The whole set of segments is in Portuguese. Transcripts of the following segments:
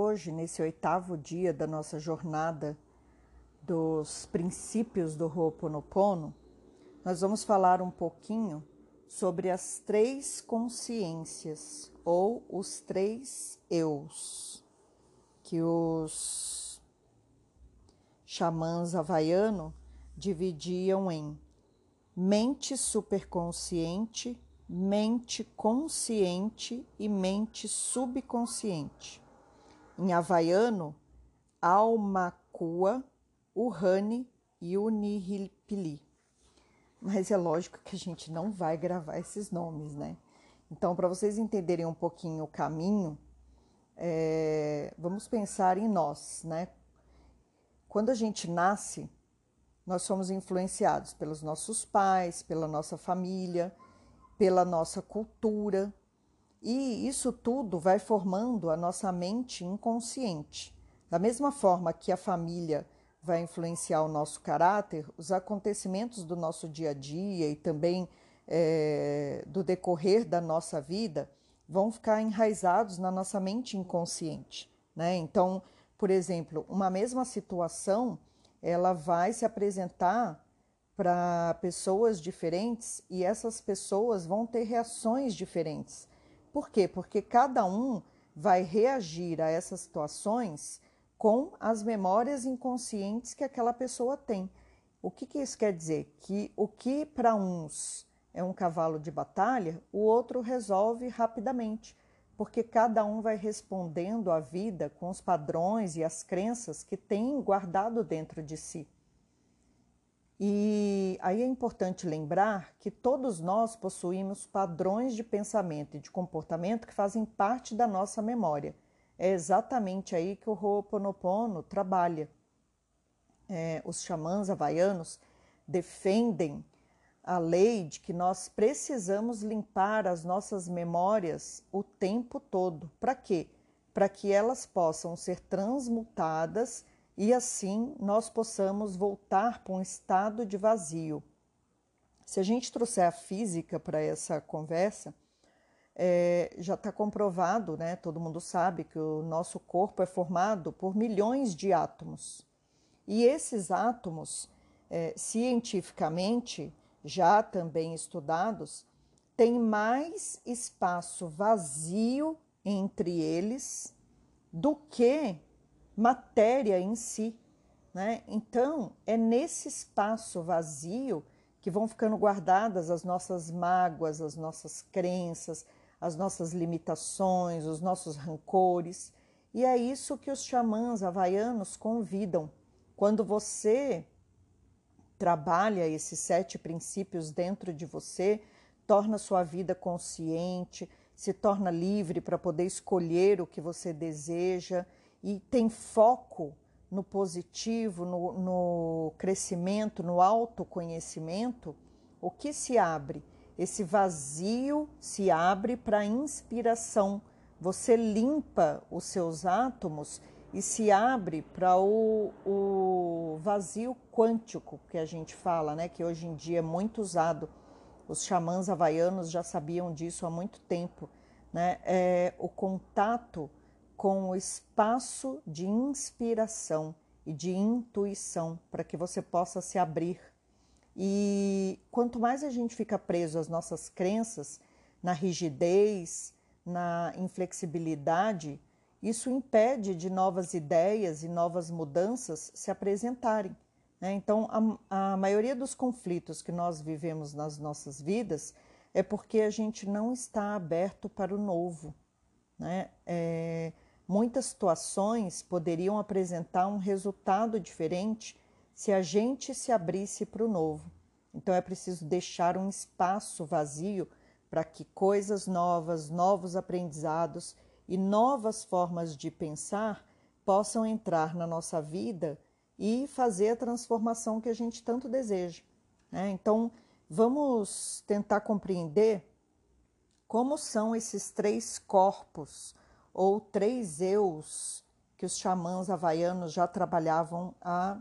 Hoje, nesse oitavo dia da nossa jornada dos princípios do Ho'oponopono, nós vamos falar um pouquinho sobre as três consciências ou os três eus que os xamãs havaiano dividiam em mente superconsciente, mente consciente e mente subconsciente. Em havaiano, Almakua, Uhane e Unihilpili. Mas é lógico que a gente não vai gravar esses nomes, né? Então, para vocês entenderem um pouquinho o caminho, é, vamos pensar em nós, né? Quando a gente nasce, nós somos influenciados pelos nossos pais, pela nossa família, pela nossa cultura, e isso tudo vai formando a nossa mente inconsciente. Da mesma forma que a família vai influenciar o nosso caráter, os acontecimentos do nosso dia a dia e também é, do decorrer da nossa vida vão ficar enraizados na nossa mente inconsciente. Né? Então, por exemplo, uma mesma situação ela vai se apresentar para pessoas diferentes e essas pessoas vão ter reações diferentes. Por quê? Porque cada um vai reagir a essas situações com as memórias inconscientes que aquela pessoa tem. O que, que isso quer dizer? Que o que para uns é um cavalo de batalha, o outro resolve rapidamente, porque cada um vai respondendo à vida com os padrões e as crenças que tem guardado dentro de si. E aí é importante lembrar que todos nós possuímos padrões de pensamento e de comportamento que fazem parte da nossa memória. É exatamente aí que o Ho'oponopono trabalha. É, os xamãs havaianos defendem a lei de que nós precisamos limpar as nossas memórias o tempo todo. Para quê? Para que elas possam ser transmutadas e assim nós possamos voltar para um estado de vazio. Se a gente trouxer a física para essa conversa, é, já está comprovado, né? Todo mundo sabe que o nosso corpo é formado por milhões de átomos. E esses átomos, é, cientificamente, já também estudados, têm mais espaço vazio entre eles do que matéria em si. Né? Então, é nesse espaço vazio que vão ficando guardadas as nossas mágoas, as nossas crenças, as nossas limitações, os nossos rancores. E é isso que os xamãs havaianos convidam. Quando você trabalha esses sete princípios dentro de você, torna sua vida consciente, se torna livre para poder escolher o que você deseja e tem foco no positivo, no, no crescimento, no autoconhecimento, o que se abre? Esse vazio se abre para inspiração. Você limpa os seus átomos e se abre para o, o, vazio quântico que a gente fala, né? Que hoje em dia é muito usado. Os xamãs havaianos já sabiam disso há muito tempo, né? É o contato com o espaço de inspiração e de intuição para que você possa se abrir. E quanto mais a gente fica preso às nossas crenças, na rigidez, na inflexibilidade, isso impede de novas ideias e novas mudanças se apresentarem. Né? Então, a, a maioria dos conflitos que nós vivemos nas nossas vidas é porque a gente não está aberto para o novo. Né? É, Muitas situações poderiam apresentar um resultado diferente se a gente se abrisse para o novo. Então é preciso deixar um espaço vazio para que coisas novas, novos aprendizados e novas formas de pensar possam entrar na nossa vida e fazer a transformação que a gente tanto deseja. Né? Então, vamos tentar compreender como são esses três corpos ou três eus que os xamãs havaianos já trabalhavam há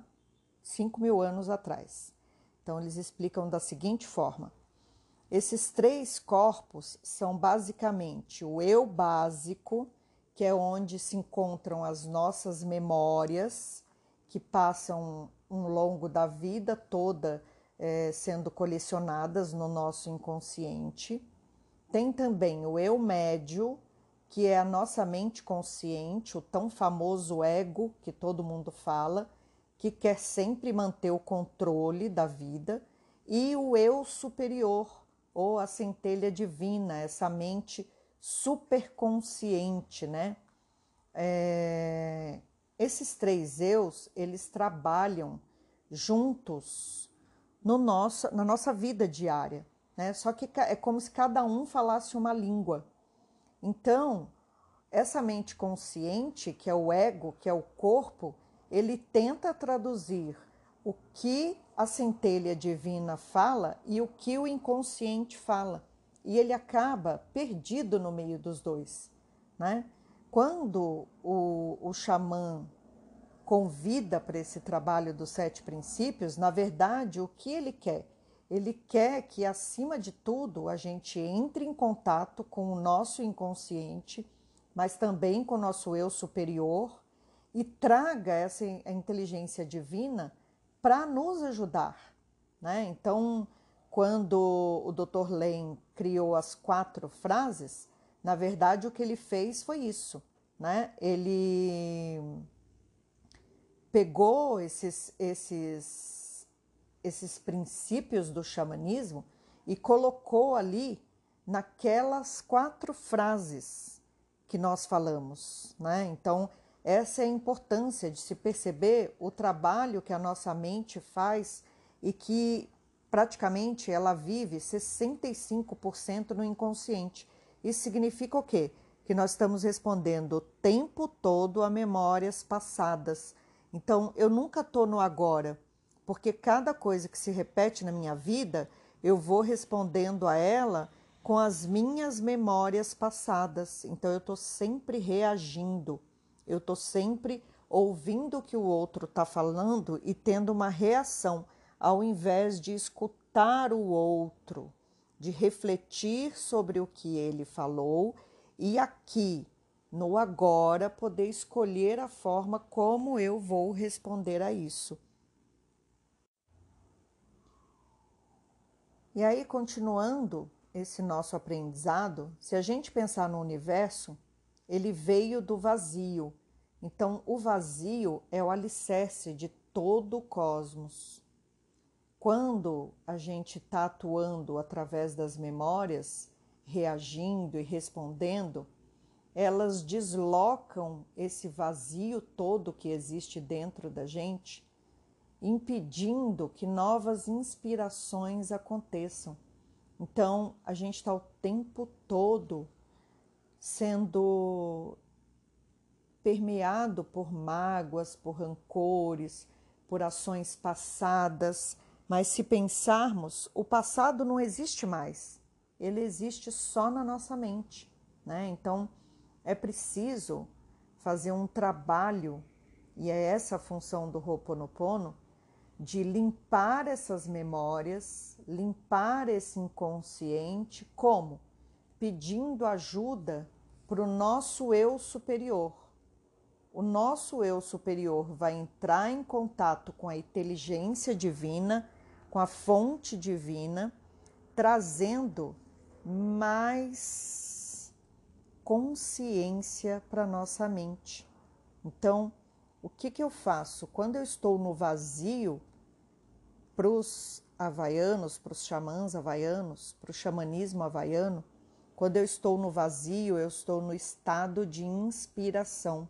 5 mil anos atrás. Então, eles explicam da seguinte forma: esses três corpos são basicamente o eu básico, que é onde se encontram as nossas memórias, que passam um longo da vida toda é, sendo colecionadas no nosso inconsciente. Tem também o eu médio, que é a nossa mente consciente, o tão famoso ego que todo mundo fala, que quer sempre manter o controle da vida, e o eu superior, ou a centelha divina, essa mente superconsciente, né? É... Esses três eus, eles trabalham juntos no nosso, na nossa vida diária, né? Só que é como se cada um falasse uma língua. Então, essa mente consciente, que é o ego, que é o corpo, ele tenta traduzir o que a centelha divina fala e o que o inconsciente fala. E ele acaba perdido no meio dos dois. Né? Quando o, o xamã convida para esse trabalho dos sete princípios, na verdade, o que ele quer? Ele quer que, acima de tudo, a gente entre em contato com o nosso inconsciente, mas também com o nosso eu superior e traga essa inteligência divina para nos ajudar. Né? Então, quando o Dr. Lane criou as quatro frases, na verdade o que ele fez foi isso. Né? Ele pegou esses, esses, esses princípios do xamanismo e colocou ali naquelas quatro frases que nós falamos. Né? Então, essa é a importância de se perceber o trabalho que a nossa mente faz e que praticamente ela vive 65% no inconsciente. Isso significa o quê? Que nós estamos respondendo o tempo todo a memórias passadas. Então, eu nunca estou no agora, porque cada coisa que se repete na minha vida, eu vou respondendo a ela com as minhas memórias passadas. Então, eu estou sempre reagindo. Eu estou sempre ouvindo o que o outro está falando e tendo uma reação, ao invés de escutar o outro, de refletir sobre o que ele falou e aqui, no agora, poder escolher a forma como eu vou responder a isso. E aí, continuando esse nosso aprendizado, se a gente pensar no universo, ele veio do vazio. Então, o vazio é o alicerce de todo o cosmos. Quando a gente está atuando através das memórias, reagindo e respondendo, elas deslocam esse vazio todo que existe dentro da gente, impedindo que novas inspirações aconteçam. Então, a gente está o tempo todo sendo permeado por mágoas, por rancores, por ações passadas. Mas se pensarmos, o passado não existe mais, ele existe só na nossa mente. Né? Então é preciso fazer um trabalho, e é essa a função do Ho'oponopono, de limpar essas memórias, limpar esse inconsciente, como? Pedindo ajuda para o nosso eu superior. O nosso eu superior vai entrar em contato com a inteligência divina, com a fonte divina, trazendo mais consciência para nossa mente. Então, o que, que eu faço? Quando eu estou no vazio, para os havaianos, para os xamãs havaianos, para o xamanismo havaiano, quando eu estou no vazio, eu estou no estado de inspiração.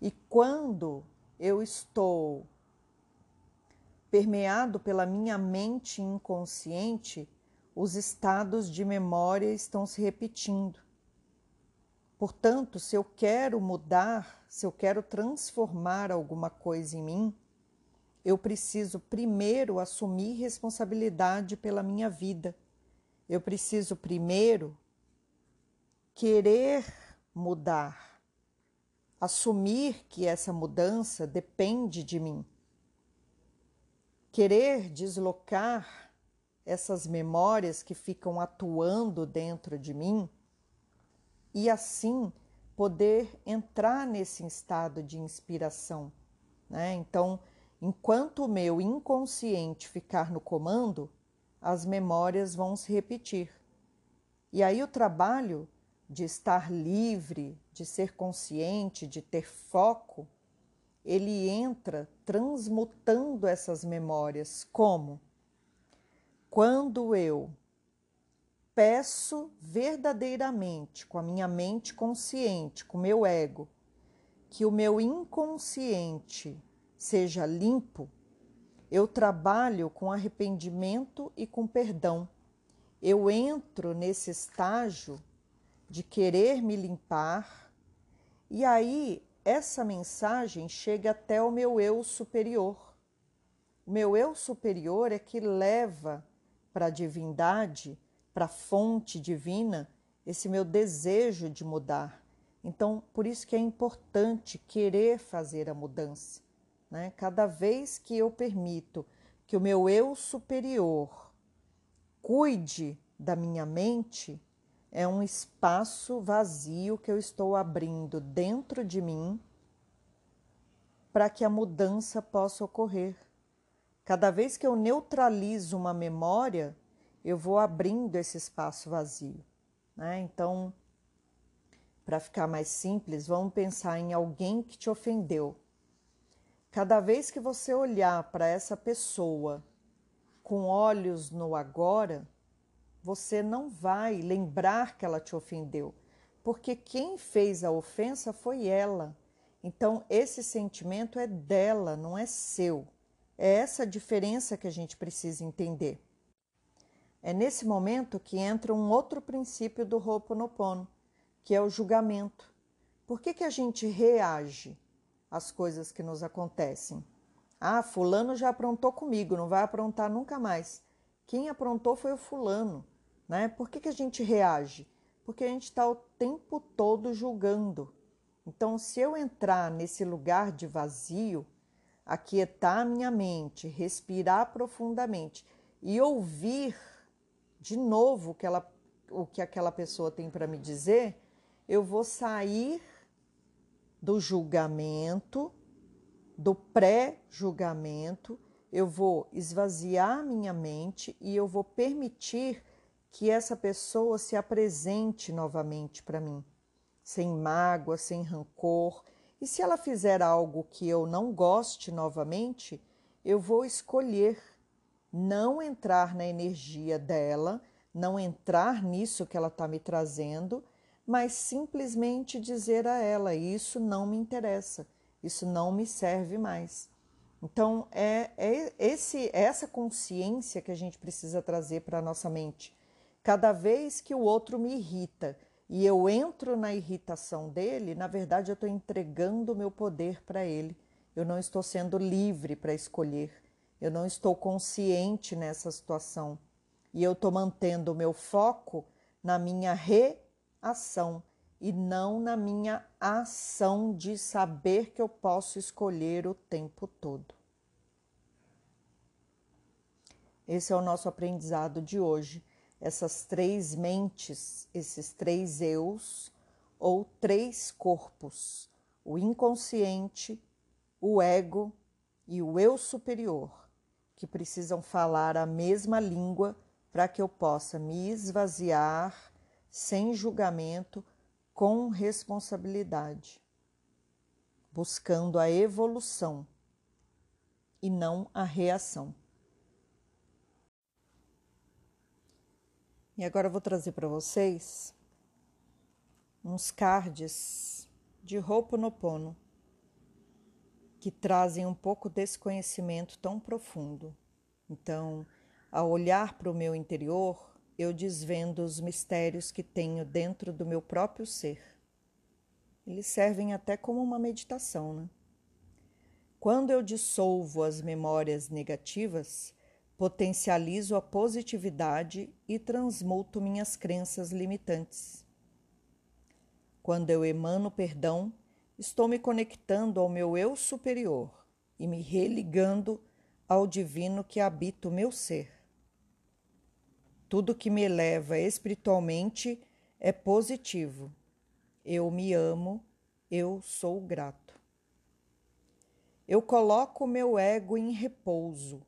E quando eu estou permeado pela minha mente inconsciente, os estados de memória estão se repetindo. Portanto, se eu quero mudar, se eu quero transformar alguma coisa em mim, eu preciso primeiro assumir responsabilidade pela minha vida eu preciso primeiro querer mudar, assumir que essa mudança depende de mim, querer deslocar essas memórias que ficam atuando dentro de mim e assim poder entrar nesse estado de inspiração. Né? Então, enquanto o meu inconsciente ficar no comando, as memórias vão se repetir. E aí o trabalho de estar livre, de ser consciente, de ter foco, ele entra transmutando essas memórias. Como? Quando eu peço verdadeiramente, com a minha mente consciente, com o meu ego, que o meu inconsciente seja limpo, eu trabalho com arrependimento e com perdão. Eu entro nesse estágio de querer me limpar, e aí essa mensagem chega até o meu eu superior. O meu eu superior é que leva para a divindade, para a fonte divina, esse meu desejo de mudar. Então, por isso que é importante querer fazer a mudança. Né? Cada vez que eu permito que o meu eu superior cuide da minha mente, é um espaço vazio que eu estou abrindo dentro de mim para que a mudança possa ocorrer. Cada vez que eu neutralizo uma memória, eu vou abrindo esse espaço vazio. Né? Então, para ficar mais simples, vamos pensar em alguém que te ofendeu. Cada vez que você olhar para essa pessoa com olhos no agora, você não vai lembrar que ela te ofendeu, porque quem fez a ofensa foi ela. Então, esse sentimento é dela, não é seu. É essa diferença que a gente precisa entender. É nesse momento que entra um outro princípio do Ho'oponopono, que é o julgamento. Por que, que a gente reage às coisas que nos acontecem? Ah, fulano já aprontou comigo, não vai aprontar nunca mais. Quem aprontou foi o fulano. Né? Por que, que a gente reage? Porque a gente está o tempo todo julgando. Então, se eu entrar nesse lugar de vazio, aquietar a minha mente, respirar profundamente e ouvir de novo o que, ela, o que aquela pessoa tem para me dizer, eu vou sair do julgamento, do pré-julgamento, eu vou esvaziar minha mente e eu vou permitir que essa pessoa se apresente novamente para mim, sem mágoa, sem rancor. E se ela fizer algo que eu não goste novamente, eu vou escolher não entrar na energia dela, não entrar nisso que ela está me trazendo, mas simplesmente dizer a ela: Isso não me interessa, isso não me serve mais. Então, é, é esse, essa consciência que a gente precisa trazer para a nossa mente Cada vez que o outro me irrita e eu entro na irritação dele, na verdade eu estou entregando o meu poder para ele. Eu não estou sendo livre para escolher. Eu não estou consciente nessa situação. E eu estou mantendo o meu foco na minha reação e não na minha ação de saber que eu posso escolher o tempo todo. Esse é o nosso aprendizado de hoje essas três mentes, esses três eus ou três corpos: o inconsciente, o ego e o eu superior, que precisam falar a mesma língua para que eu possa me esvaziar sem julgamento, com responsabilidade, buscando a evolução e não a reação. E agora eu vou trazer para vocês uns cards de Ho'oponopono que trazem um pouco desse conhecimento tão profundo. Então, ao olhar para o meu interior, eu desvendo os mistérios que tenho dentro do meu próprio ser. Eles servem até como uma meditação, né? Quando eu dissolvo as memórias negativas, potencializo a positividade e transmuto minhas crenças limitantes. Quando eu emano perdão, estou me conectando ao meu eu superior e me religando ao divino que habita o meu ser. Tudo que me eleva espiritualmente é positivo Eu me amo, eu sou grato. Eu coloco meu ego em repouso,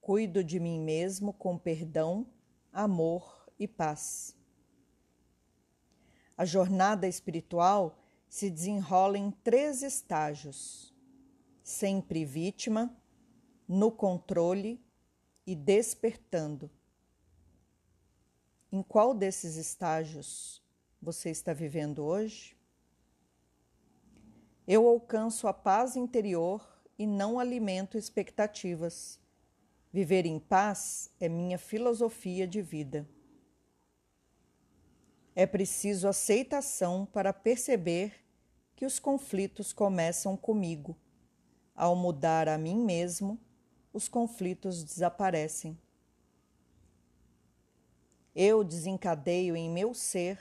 cuido de mim mesmo com perdão, amor e paz. A jornada espiritual se desenrola em três estágios: sempre vítima, no controle e despertando. Em qual desses estágios você está vivendo hoje? Eu alcanço a paz interior e não alimento expectativas. Viver em paz é minha filosofia de vida. É preciso aceitação para perceber que os conflitos começam comigo. Ao mudar a mim mesmo, os conflitos desaparecem. Eu desencadeio em meu ser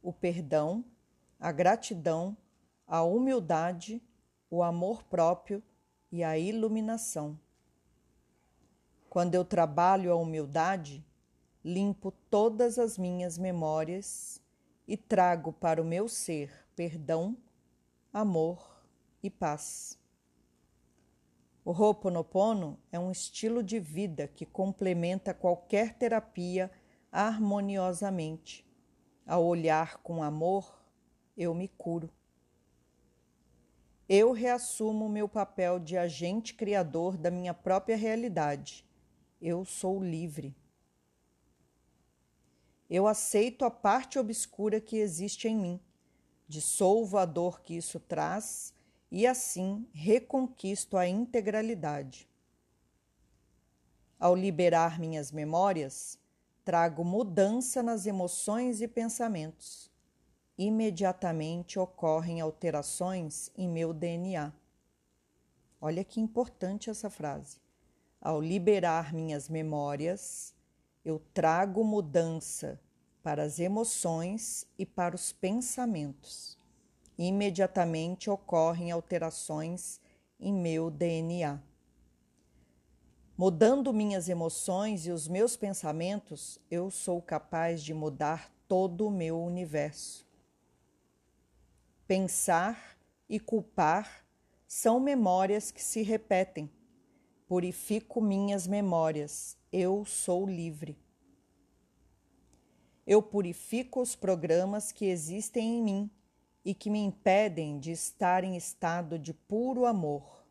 o perdão, a gratidão, a humildade, o amor próprio e a iluminação. Quando eu trabalho a humildade, limpo todas as minhas memórias e trago para o meu ser perdão, amor e paz. O Ho'oponopono é um estilo de vida que complementa qualquer terapia harmoniosamente. Ao olhar com amor, eu me curo. Eu reassumo meu papel de agente criador da minha própria realidade. Eu sou livre. Eu aceito a parte obscura que existe em mim, dissolvo a dor que isso traz e assim reconquisto a integralidade. Ao liberar minhas memórias, trago mudança nas emoções e pensamentos. Imediatamente ocorrem alterações em meu DNA. Olha que importante essa frase. Ao liberar minhas memórias, eu trago mudança para as emoções e para os pensamentos imediatamente ocorrem alterações em meu DNA. Mudando minhas emoções e os meus pensamentos, eu sou capaz de mudar todo o meu universo. Pensar e culpar são memórias que se repetem. Purifico minhas memórias, eu sou livre. Eu purifico os programas que existem em mim e que me impedem de estar em estado de puro amor.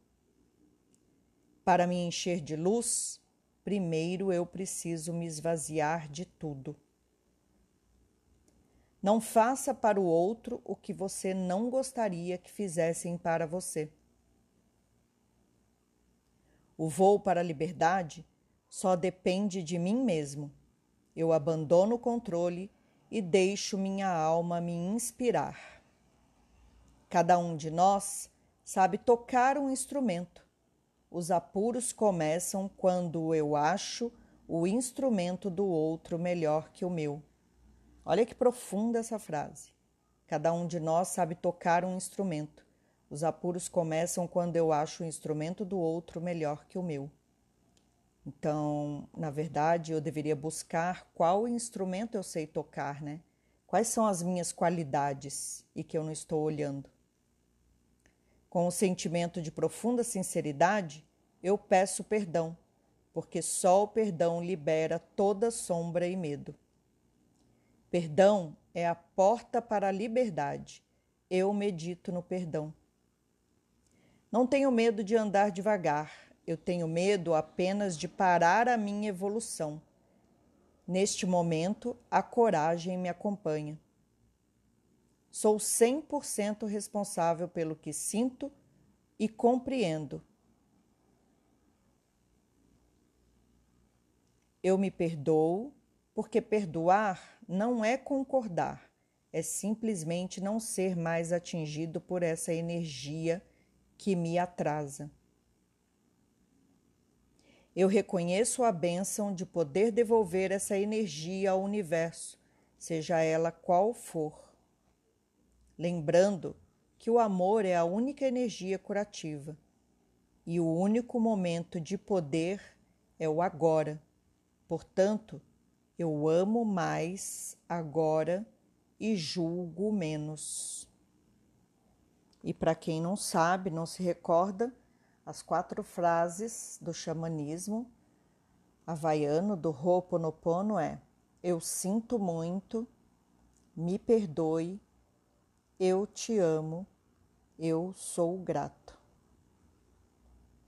Para me encher de luz, primeiro eu preciso me esvaziar de tudo. Não faça para o outro o que você não gostaria que fizessem para você. O voo para a liberdade só depende de mim mesmo. Eu abandono o controle e deixo minha alma me inspirar. Cada um de nós sabe tocar um instrumento. Os apuros começam quando eu acho o instrumento do outro melhor que o meu. Olha que profunda essa frase. Cada um de nós sabe tocar um instrumento. Os apuros começam quando eu acho o instrumento do outro melhor que o meu. Então, na verdade, eu deveria buscar qual instrumento eu sei tocar, né? Quais são as minhas qualidades e que eu não estou olhando. Com o um sentimento de profunda sinceridade, eu peço perdão, porque só o perdão libera toda sombra e medo. Perdão é a porta para a liberdade. Eu medito no perdão. Não tenho medo de andar devagar, eu tenho medo apenas de parar a minha evolução. Neste momento, a coragem me acompanha. Sou 100% responsável pelo que sinto e compreendo. Eu me perdoo, porque perdoar não é concordar, é simplesmente não ser mais atingido por essa energia que me atrasa. Eu reconheço a bênção de poder devolver essa energia ao universo, seja ela qual for lembrando que o amor é a única energia curativa e o único momento de poder é o agora. Portanto, eu amo mais agora e julgo menos. E para quem não sabe, não se recorda, as quatro frases do xamanismo havaiano do Ho'oponopono é: Eu sinto muito, me perdoe, eu te amo, eu sou grato.